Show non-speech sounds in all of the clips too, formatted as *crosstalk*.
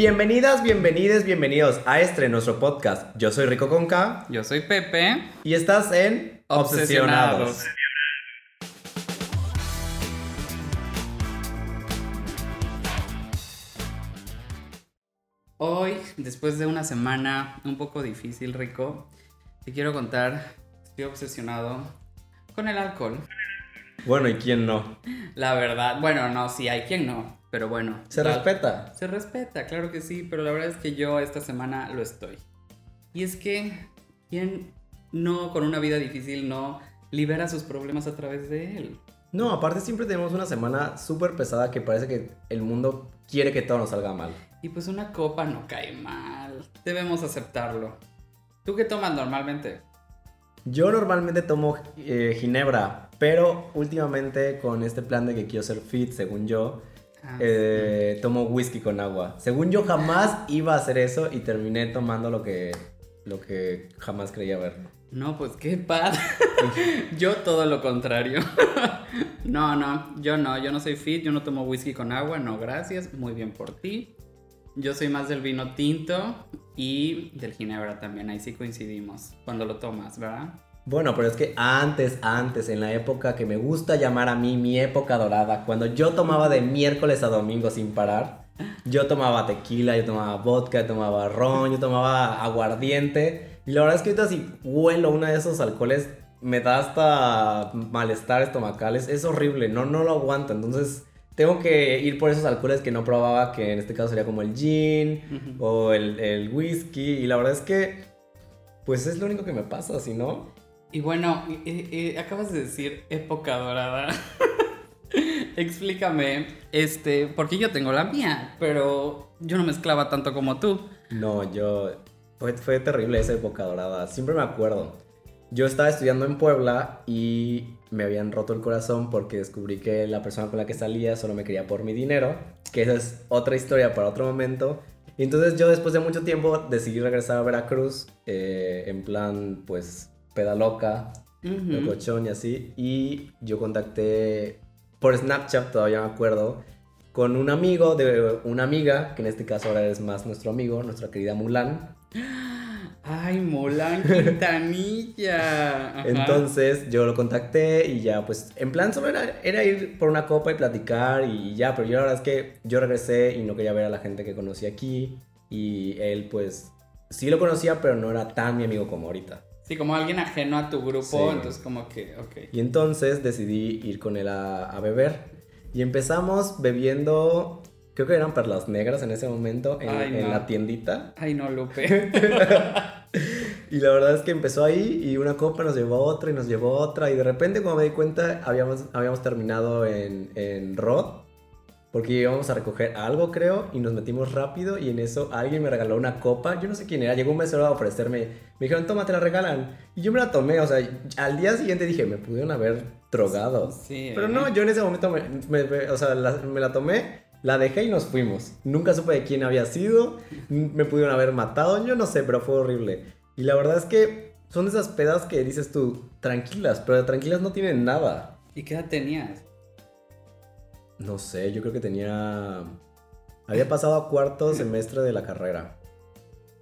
Bienvenidas, bienvenides, bienvenidos a este nuestro podcast. Yo soy Rico Conca Yo soy Pepe. y estás en Obsesionados. Hoy, después de una semana un poco difícil, Rico, te quiero contar, estoy obsesionado con el alcohol. Bueno, ¿y quién no? La verdad, bueno, no, sí hay quien no, pero bueno. Se la- respeta. Se respeta, claro que sí, pero la verdad es que yo esta semana lo estoy. Y es que, ¿quién no con una vida difícil no libera sus problemas a través de él? No, aparte siempre tenemos una semana súper pesada que parece que el mundo quiere que todo nos salga mal. Y pues una copa no cae mal, debemos aceptarlo. ¿Tú qué tomas normalmente? Yo normalmente tomo eh, ginebra, pero últimamente con este plan de que quiero ser fit, según yo, Ah, eh, tomo whisky con agua. Según yo jamás iba a hacer eso y terminé tomando lo que, lo que jamás creía ver. No, pues qué padre. *laughs* yo todo lo contrario. *laughs* no, no, yo no, yo no soy fit, yo no tomo whisky con agua, no, gracias, muy bien por ti. Yo soy más del vino tinto y del ginebra también, ahí sí coincidimos cuando lo tomas, ¿verdad? Bueno, pero es que antes, antes, en la época que me gusta llamar a mí mi época dorada, cuando yo tomaba de miércoles a domingo sin parar, yo tomaba tequila, yo tomaba vodka, yo tomaba ron, yo tomaba aguardiente. Y la verdad es que ahorita si huelo uno de esos alcoholes, me da hasta malestar estomacales. Es horrible, no, no lo aguanto. Entonces tengo que ir por esos alcoholes que no probaba, que en este caso sería como el gin o el, el whisky. Y la verdad es que, pues es lo único que me pasa, si no... Y bueno, eh, acabas de decir época dorada. *laughs* Explícame, este, porque yo tengo la mía, pero yo no mezclaba tanto como tú. No, yo. Fue, terrible esa época dorada. Siempre me acuerdo. Yo estaba estudiando en Puebla y me habían roto el corazón porque descubrí que la persona con la que salía solo me quería por mi dinero. Que esa es otra historia para otro momento. Entonces yo después de mucho tiempo decidí regresar a Veracruz. eh, en plan, pues, pedaloca, Ujú. locochón y así. Y yo contacté por Snapchat, todavía me acuerdo, con un amigo de una amiga, que en este caso ahora es más nuestro amigo, nuestra querida Mulan. Ay, Mulan Quintanilla. *laughs* Entonces yo lo contacté y ya, pues en plan solo era, era ir por una copa y platicar y ya, pero yo la verdad es que yo regresé y no quería ver a la gente que conocí aquí. Y él pues sí lo conocía, pero no era tan mi amigo como ahorita. Sí, como alguien ajeno a tu grupo, Sí. entonces como que, ok. Y entonces decidí ir con él a, a beber. Y empezamos bebiendo, creo que eran perlas negras en ese momento, en, Ay, en no. la tiendita. Ay, no, Lupe. *laughs* Y la verdad es que empezó ahí y una copa nos llevó a otra y nos llevó a otra. Y de repente, cuando me di cuenta, habíamos, habíamos terminado en, en Rod. Porque íbamos a recoger algo, creo, y nos metimos rápido. Y en eso alguien me regaló una copa. Yo no sé quién era. Llegó un mesero a ofrecerme. Me dijeron, toma, te la regalan. Y yo me la tomé. O sea, al día siguiente dije, me pudieron haber drogado. Sí, Pero ¿eh? no, yo en ese momento me, me- me- o sea, la- me la tomé, la dejé y nos fuimos. Nunca supe de quién había sido, me pudieron haber matado, yo no sé, pero fue horrible. Y la verdad es que son esas pedas que dices tú, tranquilas, pero tranquilas no tienen nada. ¿Y qué edad tenías? No sé, yo creo que tenía... Había pasado a cuarto *laughs* semestre de la carrera.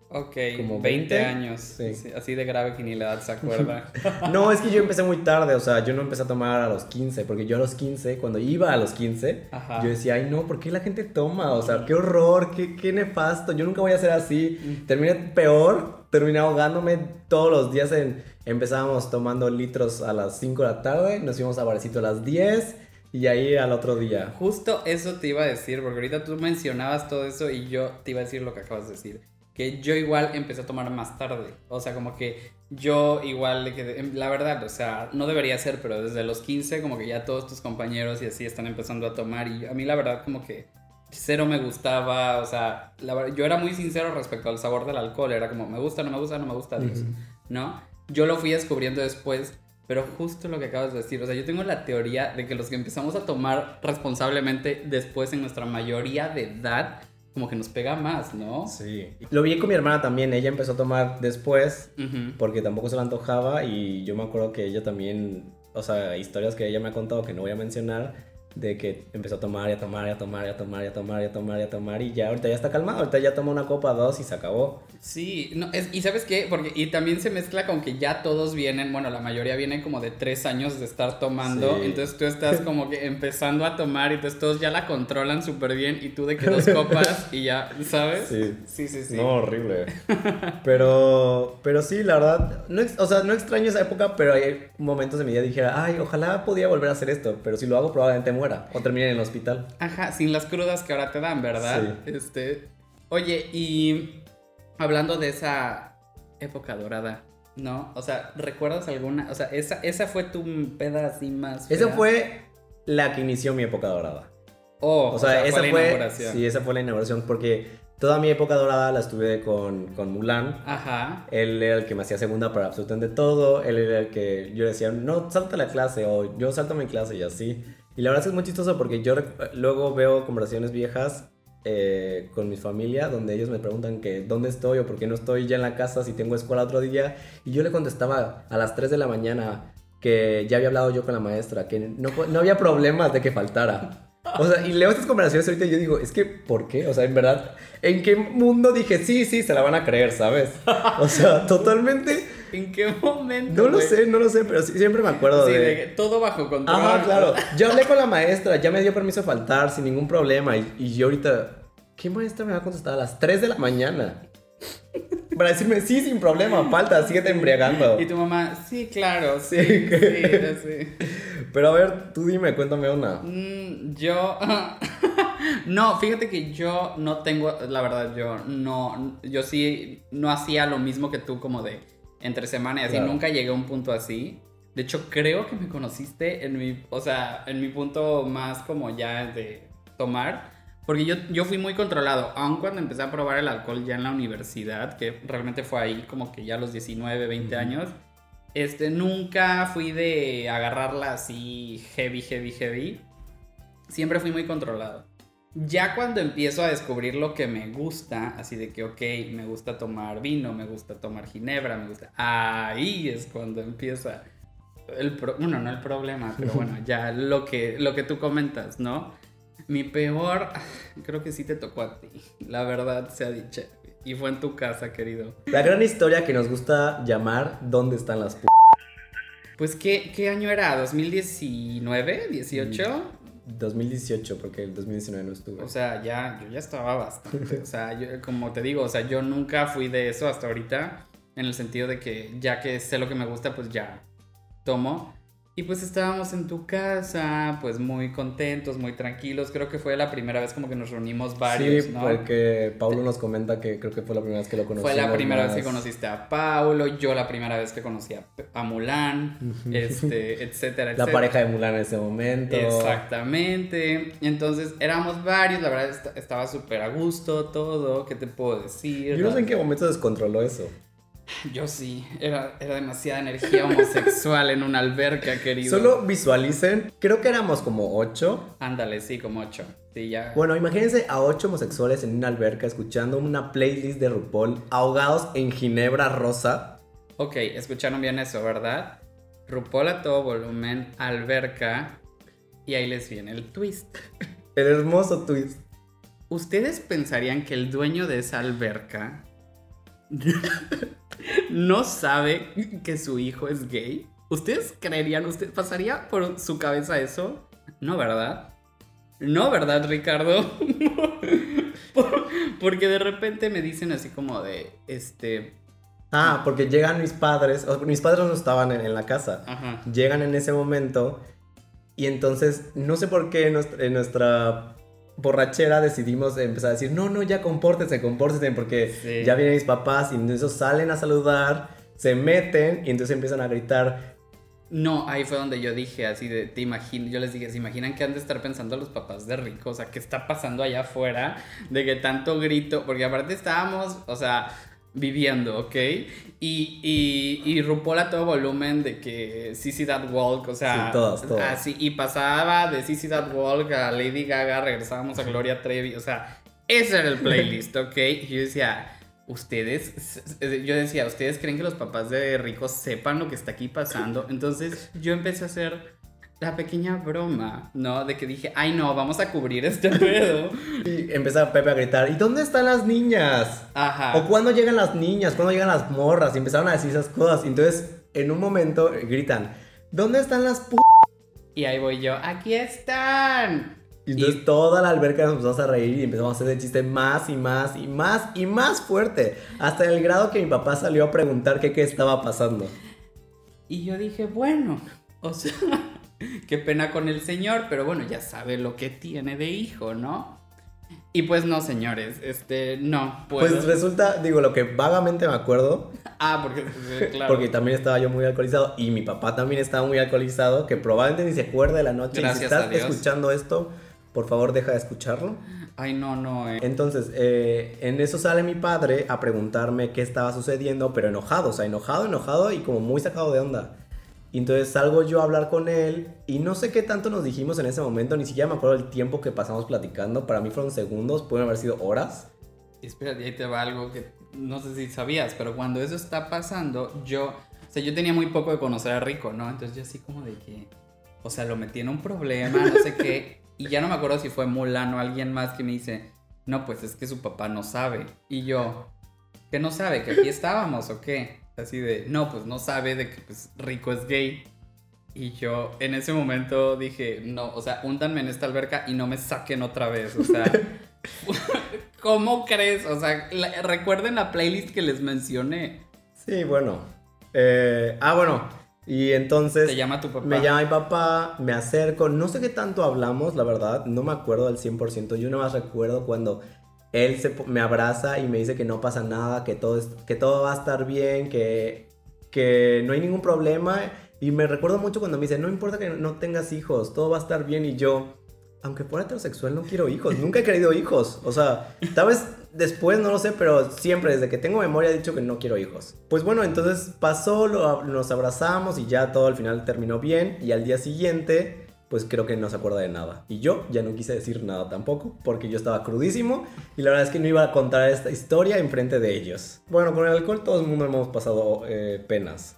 Ok, Como 20, 20, años. sí. Sí, Así de grave que ni la edad se acuerda. *laughs* No, es que yo empecé muy tarde, o sea, yo no empecé a tomar a los 15, porque yo a los 15, cuando iba a los 15, Ajá. yo decía, ay no, ¿por qué la gente toma? O sea, qué horror, qué, qué nefasto, yo nunca voy a ser así. Terminé peor, terminé ahogándome todos los días en... Empezábamos tomando litros a las 5 de la tarde, nos íbamos a barecito a las 10 y ahí al otro día. Justo eso te iba a decir, porque ahorita tú mencionabas todo eso y yo te iba a decir lo que acabas de decir. Que yo igual empecé a tomar más tarde. O sea, como que yo igual quedé. La verdad, o sea, no debería ser, pero desde los 15, como que ya todos tus compañeros y así están empezando a tomar. Y a mí, la verdad, como que cero me gustaba. O sea, la yo era muy sincero respecto al sabor del alcohol. Era como, me gusta, no me gusta, no me gusta. ¿no? Yo lo fui descubriendo después, pero justo lo que acabas de decir, o sea, yo tengo la teoría de que los que empezamos a tomar responsablemente después en nuestra mayoría de edad, como que nos pega más, ¿no? Sí. Lo vi con mi hermana también, ella empezó a tomar después porque tampoco se le antojaba y yo me acuerdo que ella también, o sea, historias que ella me ha contado que no voy a mencionar, de que empezó a tomar y a tomar y a tomar y a tomar y a tomar y a tomar y a tomar y ya ahorita ya está calmado, ahorita ya toma una copa, dos y se acabó. Sí, no, es, y sabes qué, porque y también se mezcla con que ya todos vienen, bueno, la mayoría vienen como de tres años de estar tomando, Sí. entonces tú estás como que empezando a tomar y entonces todos ya la controlan súper bien y tú de que dos copas y ya, ¿sabes? Sí. sí, sí. sí. No, horrible. *laughs* Pero, pero sí, la verdad, no, o sea, no extraño esa época, pero hay momentos de mi vida que dijera, ay, ojalá podía volver a hacer esto, pero si lo hago probablemente muera o termine en el hospital. Ajá, sin las crudas que ahora te dan, ¿verdad? Este, oye, y hablando de esa época dorada, ¿no? O sea, ¿recuerdas alguna? O sea, esa, esa fue tu peda así más. Esa fue la que inició mi época dorada. Oh, O sea, esa la fue, inauguración. sí, esa fue la inauguración porque toda mi época dorada la estuve con, con Mulan. Ajá. Él era el que me hacía segunda para absolutamente todo. Él era el que yo decía, no, salta la clase o yo salto mi clase y así. Y la verdad es muy chistoso porque yo luego veo conversaciones viejas eh, con mi familia donde ellos me preguntan que dónde estoy o por qué no estoy ya en la casa si tengo escuela otro día. Y yo le contestaba a las 3 de la mañana que ya había hablado yo con la maestra, que no, no había problemas de que faltara. O sea, y leo estas conversaciones ahorita y yo digo, es que, ¿por qué? O sea, en verdad, ¿en qué mundo dije, sí, sí, se la van a creer, ¿sabes? O sea, totalmente, ¿En qué momento? no lo sé, no lo sé, pero sí- siempre me acuerdo Sí, de... de que todo bajo control. Ajá, claro. Yo hablé con la maestra, ya me dio permiso de faltar sin ningún problema. Y, y yo ahorita, ¿qué maestra me va a contestar a las 3 de la mañana? Para decirme, sí, sin problema, falta, síguete embriagando. Y tu mamá, sí, claro, sí, Sí, sí, sí. *laughs* Pero a ver, tú dime, cuéntame una. Mm, yo. *laughs* no, fíjate que yo no tengo. La verdad, yo no. Yo sí no hacía lo mismo que tú, como de entre semana y así. Claro. Nunca llegué a un punto así. De hecho, creo que me conociste en mi. O sea, en mi punto más como ya de tomar. Porque yo, yo fui muy controlado. Aun cuando empecé a probar el alcohol ya en la universidad, que realmente fue ahí como que ya a los 19, 20 Ujú. años. Este, nunca fui de agarrarla así heavy, heavy, heavy. Siempre fui muy controlado. Ya cuando empiezo a descubrir lo que me gusta, así de que, ok, me gusta tomar vino, me gusta tomar ginebra, me gusta... Ahí es cuando empieza el pro- bueno, no el problema, pero bueno, *laughs* ya lo que, lo que tú comentas, ¿no? Mi peor, creo que sí te tocó a ti, la verdad sea dicha. Y fue en tu casa, querido. La gran historia que nos gusta llamar ¿Dónde están las p Pues, ¿qué, qué año era? ¿2019? ¿18? 2018, porque el 2019 no estuve. O sea, ya, yo ya estaba bastante. O sea, yo, como te digo, o sea, yo nunca fui de eso hasta ahorita. En el sentido de que ya que sé lo que me gusta, pues ya tomo. Y pues estábamos en tu casa, pues muy contentos, muy tranquilos. Creo que fue la primera vez como que nos reunimos varios, sí, ¿no? porque Paulo nos comenta que creo que fue la primera vez que lo conocimos. Fue la primera vez que conociste a Paulo, yo la primera vez que conocí a, a Mulan, este, *laughs* etcétera, La etcétera. pareja de Mulan en ese momento. Exactamente. Entonces éramos varios, la verdad est- estaba súper a gusto todo. ¿Qué te puedo decir? Yo no sé en qué momento descontroló eso. Yo sí, era, era demasiada energía homosexual en una alberca, querido. Solo visualicen, creo que éramos como ocho. Ándale, sí, como ocho. Sí, ya. Bueno, imagínense a ocho homosexuales en una alberca escuchando una playlist de RuPaul ahogados en ginebra rosa. Ok, escucharon bien eso, ¿verdad? RuPaul a todo volumen, alberca. Y ahí les viene el twist. El hermoso twist. ¿Ustedes pensarían que el dueño de esa alberca *laughs* no sabe que su hijo es gay? ¿Ustedes creerían, usted pasaría por su cabeza eso? No, ¿verdad? No, ¿verdad, Ricardo? *laughs* Por- Porque de repente me dicen así como de, este, Ah, porque llegan mis padres, o- mis padres no estaban en, en la casa. ajá, Llegan en ese momento y entonces no sé por qué en nuestra, en nuestra borrachera decidimos empezar a decir, no, no, ya compórtense, compórtense, porque Sí. ya vienen mis papás y entonces salen a saludar, se meten y entonces empiezan a gritar, No, ahí fue donde yo dije así de, te imagino, yo les dije, ¿se imaginan que han de estar pensando los papás de Rico? O sea, ¿qué está pasando allá afuera? De que tanto grito, porque aparte estábamos, o sea, viviendo, ¿ok? Y, y, y RuPaul a todo volumen de que CC That Walk, o sea, Sí, todas, todas. así, y pasaba de CC That Walk a Lady Gaga, regresábamos a Gloria Trevi, o sea, ese era el playlist, *laughs* ¿ok? Y yo decía, ustedes, yo decía, ¿ustedes creen que los papás de Rico sepan lo que está aquí pasando? Entonces yo empecé a hacer la pequeña broma, ¿no? De que dije, ay no, vamos a cubrir este *laughs* pedo. Y empezaba Pepe a gritar, ¿y dónde están las niñas? Ajá. ¿O cuándo llegan las niñas? ¿Cuándo llegan las morras? Y empezaron a decir esas cosas. Y entonces, en un momento, gritan, ¿dónde están las p Y ahí voy yo, aquí están. Y entonces toda la alberca nos empezamos a reír y empezamos a hacer el chiste más y más y más y más fuerte. Hasta el grado que mi papá salió a preguntar qué, qué estaba pasando. Y yo dije, bueno, o sea, *laughs* qué pena con el señor, pero bueno, ya sabe lo que tiene de hijo, ¿no? Y pues no, señores, este, no, puedo. Pues resulta, digo, lo que vagamente me acuerdo, *laughs* Ah, porque, eh, *laughs* claro. porque también estaba yo muy alcoholizado y mi papá también estaba muy alcoholizado, que probablemente ni se acuerda de la noche. y si Gracias a estás Dios. escuchando esto, por favor deja de escucharlo. Ay, no, no, eh. Entonces, eh, en eso sale mi padre a preguntarme qué estaba sucediendo, pero enojado, o sea, enojado, enojado y como muy sacado de onda. Y entonces salgo yo a hablar con él y no sé qué tanto nos dijimos en ese momento, ni siquiera me acuerdo el tiempo que pasamos platicando, para mí fueron segundos, pueden haber sido horas. Y ahí te va algo que no sé si sabías, pero cuando eso está pasando, yo, o sea, yo tenía muy poco de conocer a Rico, ¿no? Entonces yo así como de que, o sea, lo metí en un problema, no sé qué, y ya no me acuerdo si fue Mulan o alguien más que me dice, no, pues es que su papá no sabe. Y yo, ¿que no sabe? ¿Que aquí estábamos o qué? Así de, no, pues no sabe de que pues, Rico es gay. Y yo en ese momento dije, no, o sea, húndanme en esta alberca y no me saquen otra vez, o sea... *laughs* ¿Cómo crees? O sea, la- recuerden la playlist que les mencioné. Sí, bueno. Eh, ah, bueno. Y entonces... Te llama tu papá. Me llama mi papá, me acerco, no sé qué tanto hablamos, la verdad, no me acuerdo al 100%, yo nada más recuerdo cuando él se, me abraza y me dice que no pasa nada, que todo, es- que todo va a estar bien, que, que no hay ningún problema. Y me recuerdo mucho cuando me dice, no importa que no tengas hijos, todo va a estar bien. Y yo, aunque fuera heterosexual, no quiero hijos, *laughs* nunca he querido hijos. O sea, tal vez después, no lo sé, pero siempre, desde que tengo memoria, he dicho que no quiero hijos. Pues bueno, entonces pasó, lo- nos abrazamos y ya todo al final terminó bien. Y al día siguiente, pues creo que no se acuerda de nada. Y yo ya no quise decir nada tampoco, porque yo estaba crudísimo y la verdad es que no iba a contar esta historia enfrente de ellos. Bueno, con el alcohol todo el mundo hemos pasado eh, penas.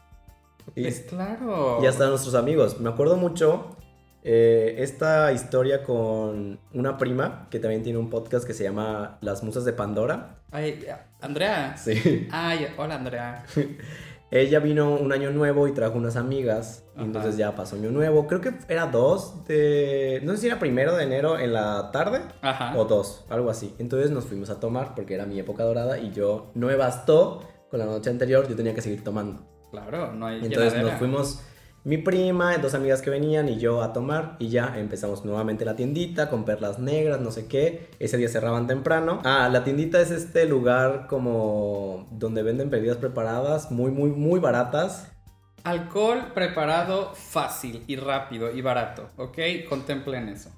Y, Pues claro. y hasta nuestros amigos. Me acuerdo mucho eh, esta historia con una prima que también tiene un podcast que se llama Las Musas de Pandora. Ay, Andrea. Sí. Ay, hola Andrea. *laughs* Ella vino un año nuevo y trajo unas amigas. Y Ajá. entonces ya pasó año nuevo. Creo que era dos de... No sé si era primero de enero en la tarde. Ajá. O dos, algo así. Entonces nos fuimos a tomar porque era mi época dorada y yo no me bastó con la noche anterior, yo tenía que seguir tomando. Claro, no hay Entonces llenadera. nos fuimos mi prima, dos amigas que venían y yo a tomar y ya empezamos nuevamente la tiendita con perlas negras, no sé qué. Ese día cerraban temprano. Ah, la tiendita es este lugar como donde venden bebidas preparadas muy, muy, muy baratas. Alcohol preparado fácil y rápido y barato, ¿ok? Contemplen eso.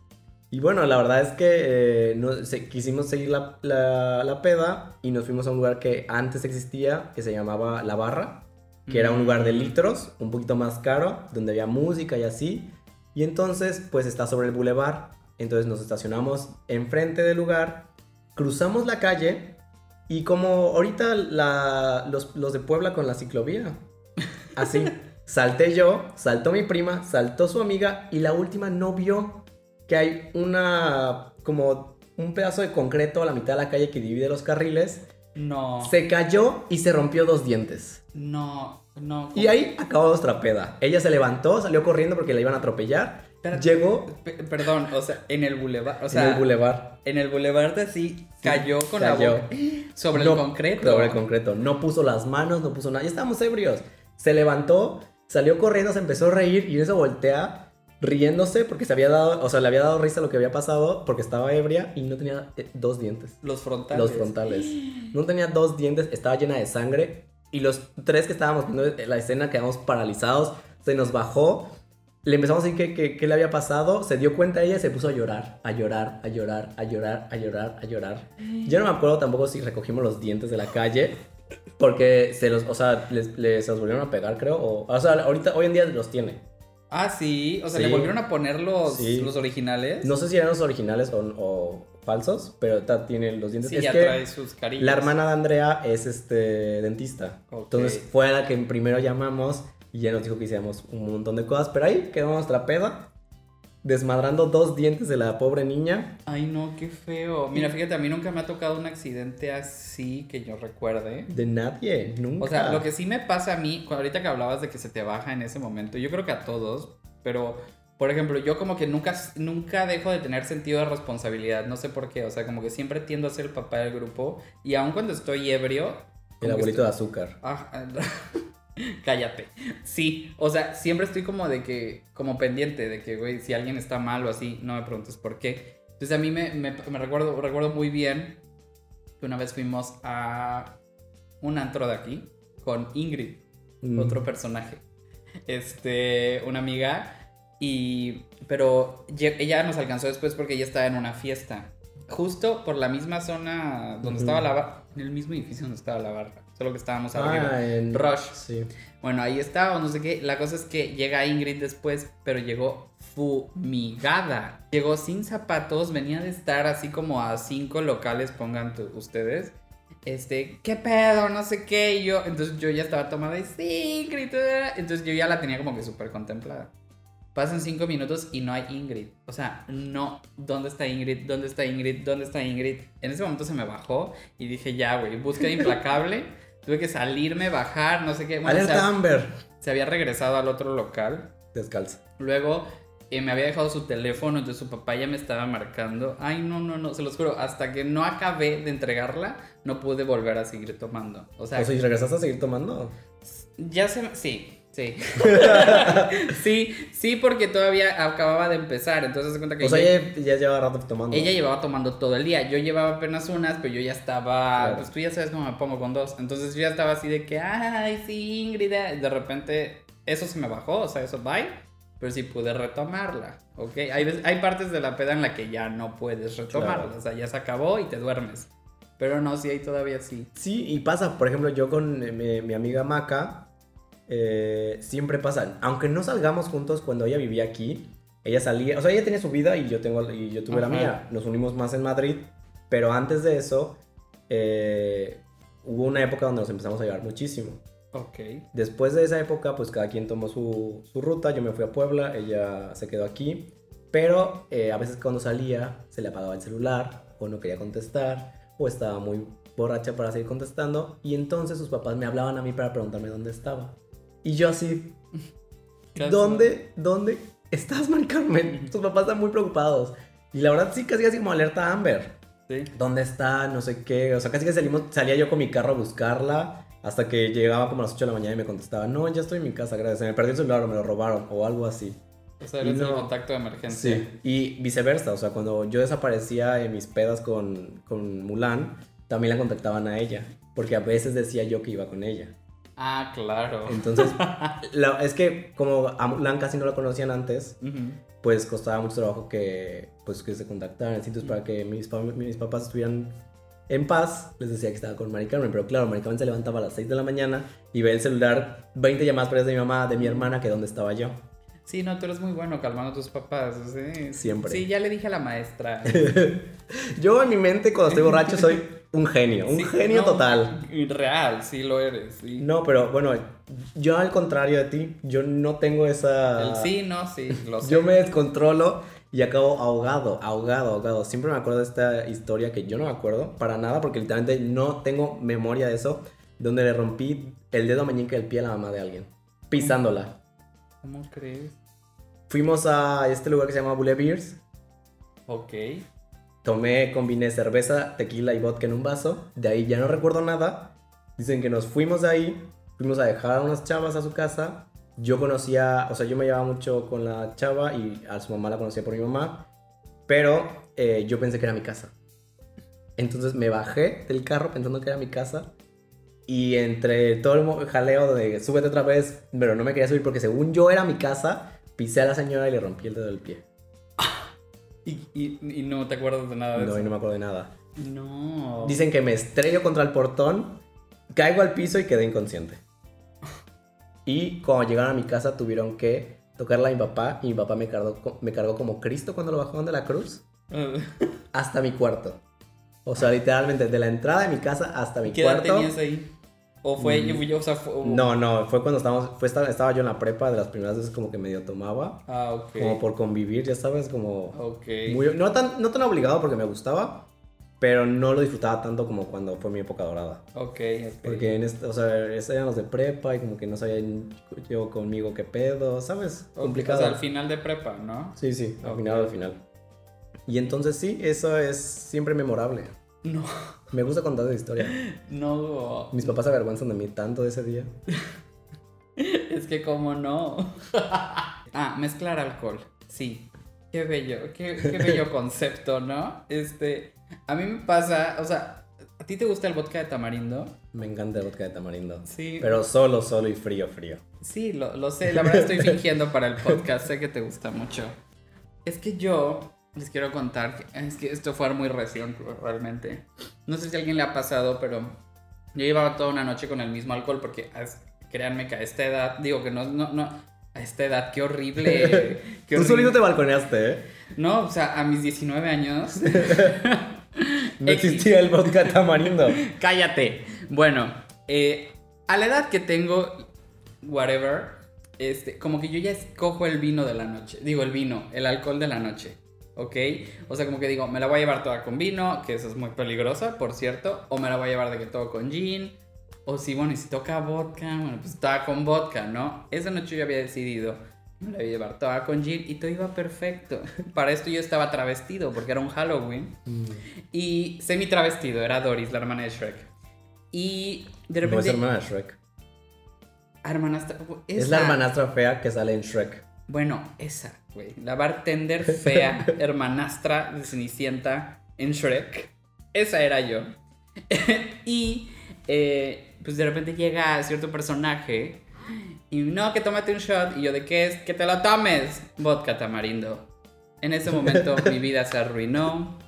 Y bueno, la verdad es que eh, no- se- quisimos seguir la, la- la peda y nos fuimos a un lugar que antes existía, que se llamaba La Barra, que era un lugar de litros, un poquito más caro, donde había música y así. Y entonces, pues está sobre el bulevar. Entonces nos estacionamos enfrente del lugar, cruzamos la calle y como ahorita la- los, los de Puebla con la ciclovía. Así. *laughs* Salté yo, saltó mi prima, saltó su amiga y la última no vio que hay una como un pedazo de concreto a la mitad de la calle que divide los carriles. No. Se cayó y se rompió dos dientes. No, no. Y ahí acabó nuestra peda. Ella se levantó, salió corriendo porque la iban a atropellar. Espérate. Llegó Pe- Perdón, o sea, en el bulevar, o sea, en el bulevar. en el bulevar de así cayó con cayó. la boca *gasps* sobre No, el concreto. Sobre el concreto. No puso las manos, no puso nada. Ya estábamos ebrios. Se levantó, salió corriendo, se empezó a reír y en eso voltea riéndose porque se había dado, o sea, le había dado risa lo que había pasado porque estaba ebria y no tenía eh, dos dientes. Los frontales. Los frontales. No tenía dos dientes, estaba llena de sangre. Y los tres que estábamos viendo la escena quedamos paralizados. Se nos bajó. Le empezamos a decir que le había pasado. Se dio cuenta ella y se puso a llorar, a llorar, a llorar, a llorar, a llorar, a llorar. Yo no me acuerdo tampoco si recogimos los dientes de la calle. Porque se los, o sea, les, les- se los volvieron a pegar, creo. O, o sea, ahorita, hoy en día los tiene. Ah, sí, o sea, Sí. le volvieron a poner los, Sí. los originales. No sé si eran los originales o, o falsos, pero tiene los dientes. Sí, es ya que trae sus carillas. La hermana de Andrea es este dentista. Entonces fue a la que primero llamamos y ya nos dijo que hiciéramos un montón de cosas. Pero ahí quedó nuestra peda. Desmadrando dos dientes de la pobre niña. Ay, no, qué feo. Mira, fíjate, a mí nunca me ha tocado un accidente así que yo recuerde. De nadie, nunca. O sea, lo que sí me pasa a mí, ahorita que hablabas de que se te baja en ese momento, yo creo que a todos, pero por ejemplo, yo como que nunca, nunca dejo de tener sentido de responsabilidad, no sé por qué, o sea, como que siempre tiendo a ser el papá del grupo y aun cuando estoy ebrio... El abuelito de azúcar. Ah, *laughs* *laughs* cállate. Sí, o sea, siempre estoy como de que, como pendiente de que, güey, si alguien está mal o así, no me preguntes por qué. Entonces a mí me, me, recuerdo, recuerdo muy bien que una vez fuimos a un antro de aquí con Ingrid, mm. otro personaje. Este, una amiga y, pero ella nos alcanzó después porque ella estaba en una fiesta. Justo por la misma zona donde estaba la barra. En el mismo edificio donde estaba la barra. Solo que estábamos ah, arriba. En Rush. Sí. Bueno, ahí estaba, no sé qué. La cosa es que llega Ingrid después, pero llegó fumigada. Llegó sin zapatos, venía de estar así como a cinco locales, pongan ustedes. Este, ¿qué pedo? No sé qué. Y yo, entonces yo ya estaba tomada y sí, Ingrid. Entonces yo ya la tenía como que súper contemplada. Pasan cinco minutos y no hay Ingrid. O sea, no. ¿Dónde está Ingrid? ¿Dónde está Ingrid? ¿Dónde está Ingrid? En ese momento se me bajó y dije, ya, güey, búsqueda implacable. *laughs* Tuve que salirme, bajar, no sé qué. Bueno, Alerta Amber. Se había regresado al otro local. Descalza. Luego eh, me había dejado su teléfono, entonces su papá ya me estaba marcando. Ay, no, no, no, se los juro. Hasta que no acabé de entregarla, no pude volver a seguir tomando. O sea, o sea ¿y regresaste a seguir tomando? Ya se... Sí, Sí. *laughs* sí, sí, porque todavía acababa de empezar. Entonces se cuenta que. O sea, ella, ya llevaba rato tomando. Ella llevaba tomando todo el día. Yo llevaba apenas unas, pero yo ya estaba. Pues tú ya sabes cómo me pongo con dos. Entonces yo ya estaba así de que, ay, sí, Ingrid. De repente, eso se me bajó, o sea, eso bye. Pero sí pude retomarla, ¿ok? Hay, hay partes de la peda en la que ya no puedes retomarla. O sea, ya se acabó y te duermes. Pero no, sí, hay todavía sí. Sí, y pasa, por ejemplo, yo con mi, mi amiga Maca eh, siempre pasa, aunque no salgamos juntos cuando ella vivía aquí, ella salía, o sea, ella tenía su vida y yo, tengo, y yo tuve la mía, nos unimos más en Madrid, pero antes de eso, eh, hubo una época donde nos empezamos a llevar muchísimo. Ok. Después de esa época, pues cada quien tomó su, su ruta, yo me fui a Puebla, ella se quedó aquí, pero eh, a veces cuando salía se le apagaba el celular o no quería contestar o estaba muy borracha para seguir contestando y entonces sus papás me hablaban a mí para preguntarme dónde estaba. Y yo así, ¿dónde, dónde estás, Mari Carmen? Tus papás están muy preocupados. Y la verdad sí, casi así como alerta Amber. Sí. ¿Dónde está? No sé qué. O sea, casi que salimos, salía yo con mi carro a buscarla. Hasta que llegaba como a las 8 de la mañana y me contestaba, no, ya estoy en mi casa, gracias. Me perdí el celular o me lo robaron o algo así. O sea, eres el contacto de emergencia. Sí, y viceversa. O sea, cuando yo desaparecía en mis pedas con, con Mulan, también la contactaban a ella. Porque a veces decía yo que iba con ella. Ah, claro. Entonces, *laughs* es que como a Mulan casi no la conocían antes, pues costaba mucho trabajo que, pues, que se contactaran. Entonces, para que mis, mis papás estuvieran en paz, les decía que estaba con Mari Carmen. Pero claro, Mari Carmen se levantaba a las 6 de la mañana y ve el celular 20 llamadas para de mi mamá, de mi hermana, que dónde estaba yo. Sí, no, tú eres muy bueno calmando a tus papás. ¿sí? Siempre. Sí, ya le dije a la maestra. *laughs* yo en mi mente, cuando estoy borracho, soy un genio, un genio total. Real, sí lo eres. No, pero bueno, yo al contrario de ti, yo no tengo esa... El sí, no, sí, lo sé. Yo me descontrolo y acabo ahogado, ahogado, ahogado. Siempre me acuerdo de esta historia que yo no me acuerdo para nada porque literalmente no tengo memoria de eso, donde le rompí el dedo meñique del pie a la mamá de alguien, pisándola. ¿Cómo crees? Fuimos a este lugar que se llama Bule Beers. Ok tomé, combiné cerveza, tequila y vodka en un vaso. De ahí ya no recuerdo nada. Dicen que nos fuimos de ahí, fuimos a dejar a unas chavas a su casa. Yo conocía, o sea, yo me llevaba mucho con la chava y a su mamá la conocía por mi mamá. Pero eh, yo pensé que era mi casa. Entonces me bajé del carro pensando que era mi casa. Y entre todo el jaleo de súbete otra vez, pero no me quería subir porque según yo era mi casa, pisé a la señora y le rompí el dedo del pie. Y, no te acuerdas de nada de eso. No, y no me acuerdo de nada. No. Dicen que me estrello contra el portón, caigo al piso y quedé inconsciente. Y cuando llegaron a mi casa tuvieron que tocarla a mi papá y mi papá me cargó, me cargó como Cristo cuando lo bajaron de la cruz hasta mi cuarto. O sea, literalmente de la entrada de mi casa hasta mi ¿Qué cuarto. ¿Qué edad tenías ahí? ¿O fue, yo, o sea, fue- No, no, fue cuando estábamos, fue, estaba, estaba yo en la prepa, de las primeras veces como que medio tomaba, Ah, ok. como por convivir, ya sabes, como... Ok. muy- no, tan, no tan obligado porque me gustaba, pero no lo disfrutaba tanto como cuando fue mi época dorada. Ok, ok. Porque en este, o sea, eran los de prepa y como que no sabían yo conmigo qué pedo, ¿sabes? Ok, Complicado. O sea, al final de prepa, ¿no? Sí, sí, al Ok. final, al final. Y entonces sí, eso es siempre memorable. No, Me gusta contar esa historia. *laughs* no. Mis papás se avergüenzan de mí tanto de ese día. *laughs* Es que como no. *laughs* ah, mezclar alcohol. Sí. Qué bello, qué, qué bello concepto, ¿no? Este, a mí me pasa, o sea, ¿a ti te gusta el vodka de tamarindo? Me encanta el vodka de tamarindo. Sí. Pero solo, solo y frío, frío. Sí, lo, lo sé, la verdad estoy fingiendo para el podcast, sé que te gusta mucho. Es que yo les quiero contar, que- es que esto fue muy recién realmente. No sé si a alguien le ha pasado, pero yo llevaba toda una noche con el mismo alcohol porque créanme que a esta edad, digo que no, no, no, a esta edad, qué horrible. *laughs* qué Tú solito te balconeaste, ¿eh? No, o sea, a mis 19 años. *laughs* No existía el vodka tamarindo. Cállate. Bueno, eh, a la edad que tengo, whatever, este, como que yo ya escojo el vino de la noche. Digo, el vino, el alcohol de la noche. ¿Ok? O sea, como que digo, me la voy a llevar toda con vino, que eso es muy peligrosa, por cierto. O me la voy a llevar de que todo con gin. O si, bueno, y si toca vodka, bueno, pues toda con vodka, ¿no? Esa noche yo había decidido, me la voy a llevar toda con gin y todo iba perfecto. *laughs* Para esto yo estaba travestido, porque era un Halloween. Y semi travestido, era Doris, la hermana de Shrek. Y de No repente. es hermana de Shrek. Hermanastra. Es la hermanastra fea que sale en Shrek. Bueno, esa, güey. La bartender fea, *laughs* hermanastra de Cenicienta en Shrek. Esa era yo. *laughs* y eh, pues de repente llega cierto personaje y no, que tómate un shot. Y yo, ¿de qué es? Que te lo tomes. Vodka tamarindo. En ese momento *laughs* mi vida se arruinó.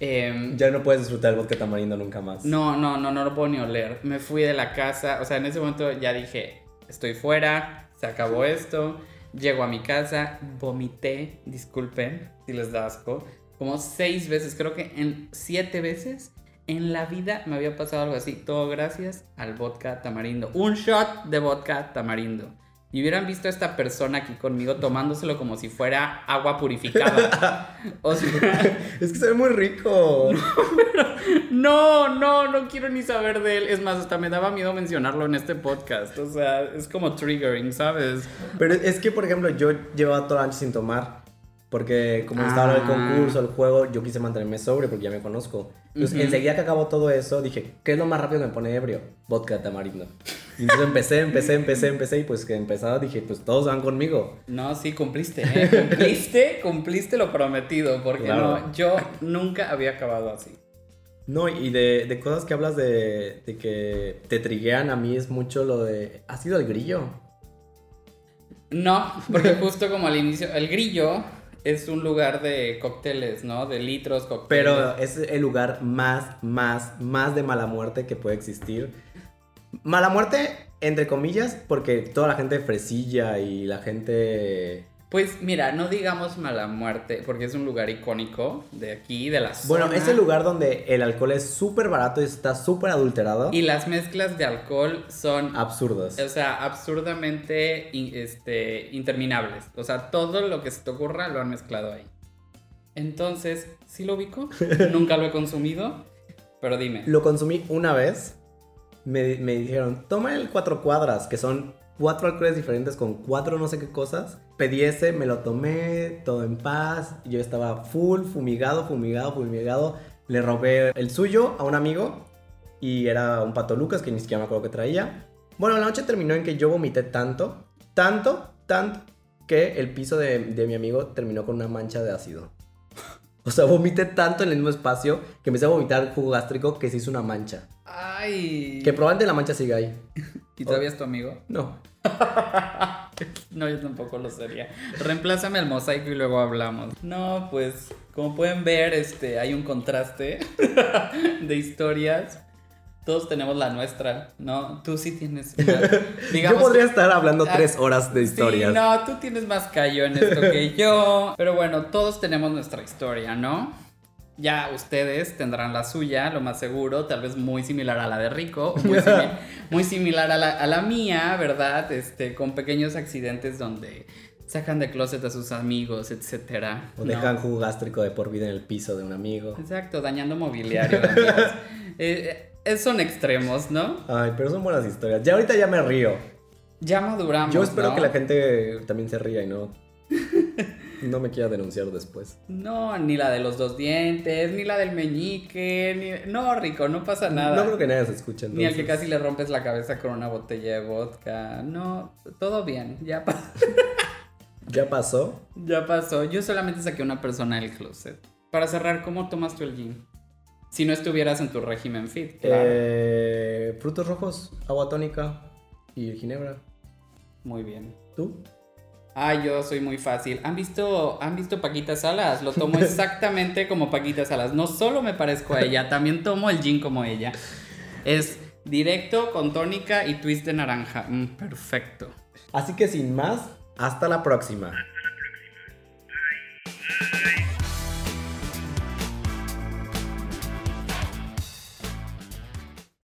Em, Ya no puedes disfrutar el vodka tamarindo nunca más. no, no, no, no lo puedo ni oler. Me fui de la casa, o sea, en ese momento ya dije, estoy fuera, se acabó esto. Llego a mi casa, vomité, disculpen si les da asco, como seis veces, creo que en siete veces en la vida me había pasado algo así. Todo gracias al vodka tamarindo. Un shot de vodka tamarindo. Y hubieran visto a esta persona aquí conmigo tomándoselo como si fuera agua purificada. *laughs* O sea, *laughs* Es que se ve muy rico. *laughs* no, no, no quiero ni saber de él. Es más, hasta me daba miedo mencionarlo en este podcast. O sea, es como triggering, ¿sabes? Pero es que, por ejemplo, yo llevaba toda la noche sin tomar. Porque como estaba el Ah. concurso, el juego, yo quise mantenerme sobrio porque ya me conozco. Entonces, Ujú. enseguida que acabó todo eso, dije, ¿qué es lo más rápido que me pone ebrio? Vodka tamarindo. Y entonces empecé, empecé, empecé, empecé. Y pues que empezaba dije, pues todos van conmigo. No, sí, cumpliste, ¿eh? Cumpliste, *laughs* cumpliste lo prometido. Porque Claro. no, yo nunca había acabado así. No, y de, de cosas que hablas de, de que te triguean a mí es mucho lo de... ¿Ha sido el grillo? No, porque justo como al inicio, el grillo es un lugar de cócteles, ¿no? De litros, cócteles. Pero es el lugar más, más, más de mala muerte que puede existir. Mala muerte, entre comillas, porque toda la gente fresilla y la gente... Pues mira, no digamos mala muerte, porque es un lugar icónico de aquí, de la zona. Bueno, es el lugar donde el alcohol es súper barato y está súper adulterado. Y las mezclas de alcohol son, Absurdos. o sea, absurdamente este, interminables. O sea, todo lo que se te ocurra lo han mezclado ahí. Entonces, ¿sí lo ubico? *laughs* Nunca lo he consumido, pero dime. Lo consumí una vez. Me, me dijeron, toma el cuatro cuadras, que son cuatro alcoholes diferentes con cuatro no sé qué cosas. Pedí ese, me lo tomé, todo en paz. Yo estaba full, fumigado, fumigado, fumigado. Le robé el suyo a un amigo y era un pato Lucas que ni siquiera me acuerdo que traía. Bueno, la noche terminó en que yo vomité tanto, tanto, tanto, que el piso de, de mi amigo terminó con una mancha de ácido. O sea, vomité tanto en el mismo espacio que empecé a vomitar jugo gástrico que se hizo una mancha. Ay. Que probablemente la mancha sigue ahí. *laughs* ¿Y todavía es tu amigo? No. *laughs* *laughs* No, yo tampoco lo sería. Reemplázame el mosaico y luego hablamos. No, pues, como pueden ver, este, hay un contraste *laughs* de historias. Todos tenemos la nuestra, ¿no? Tú sí tienes una- *laughs* yo podría estar hablando Ah, tres horas de historias. Sí, no, tú tienes más callo en esto que yo. Pero bueno, todos tenemos nuestra historia, ¿no? Ya ustedes tendrán la suya, lo más seguro, tal vez muy similar a la de Rico, muy, simi- *laughs* muy similar a la, a la mía, ¿verdad? Este, con pequeños accidentes donde sacan de closet a sus amigos, etcétera. O ¿no? dejan jugo gástrico de por vida en el piso de un amigo. Exacto, dañando mobiliario. *laughs* Eh, eh, son extremos, ¿no? Ay, pero son buenas historias. Ya ahorita ya me río. Ya maduramos. Yo espero ¿no? que la gente también se ría y no, *laughs* no me quiera denunciar después. No, ni la de los dos dientes, ni la del meñique, ni... No, Rico, no pasa nada. No creo que nadie se escuche Ni al entonces. que casi le rompes la cabeza con una botella de vodka. No, todo bien, ya, pa- *laughs* Ya pasó. ya pasó. Yo solamente saqué una persona del closet. Para cerrar, ¿cómo tomas tú el gin? Si no estuvieras en tu régimen fit, claro. Eh, frutos rojos, agua tónica y ginebra. Muy bien. ¿Tú? Ah, yo soy muy fácil. ¿Han visto, ¿Han visto Paquita Salas? Lo tomo *laughs* exactamente como Paquita Salas. No solo me parezco a ella, también tomo el gin como ella. Es directo con tónica y twist de naranja. Mm, perfecto. Así que sin más, hasta la próxima.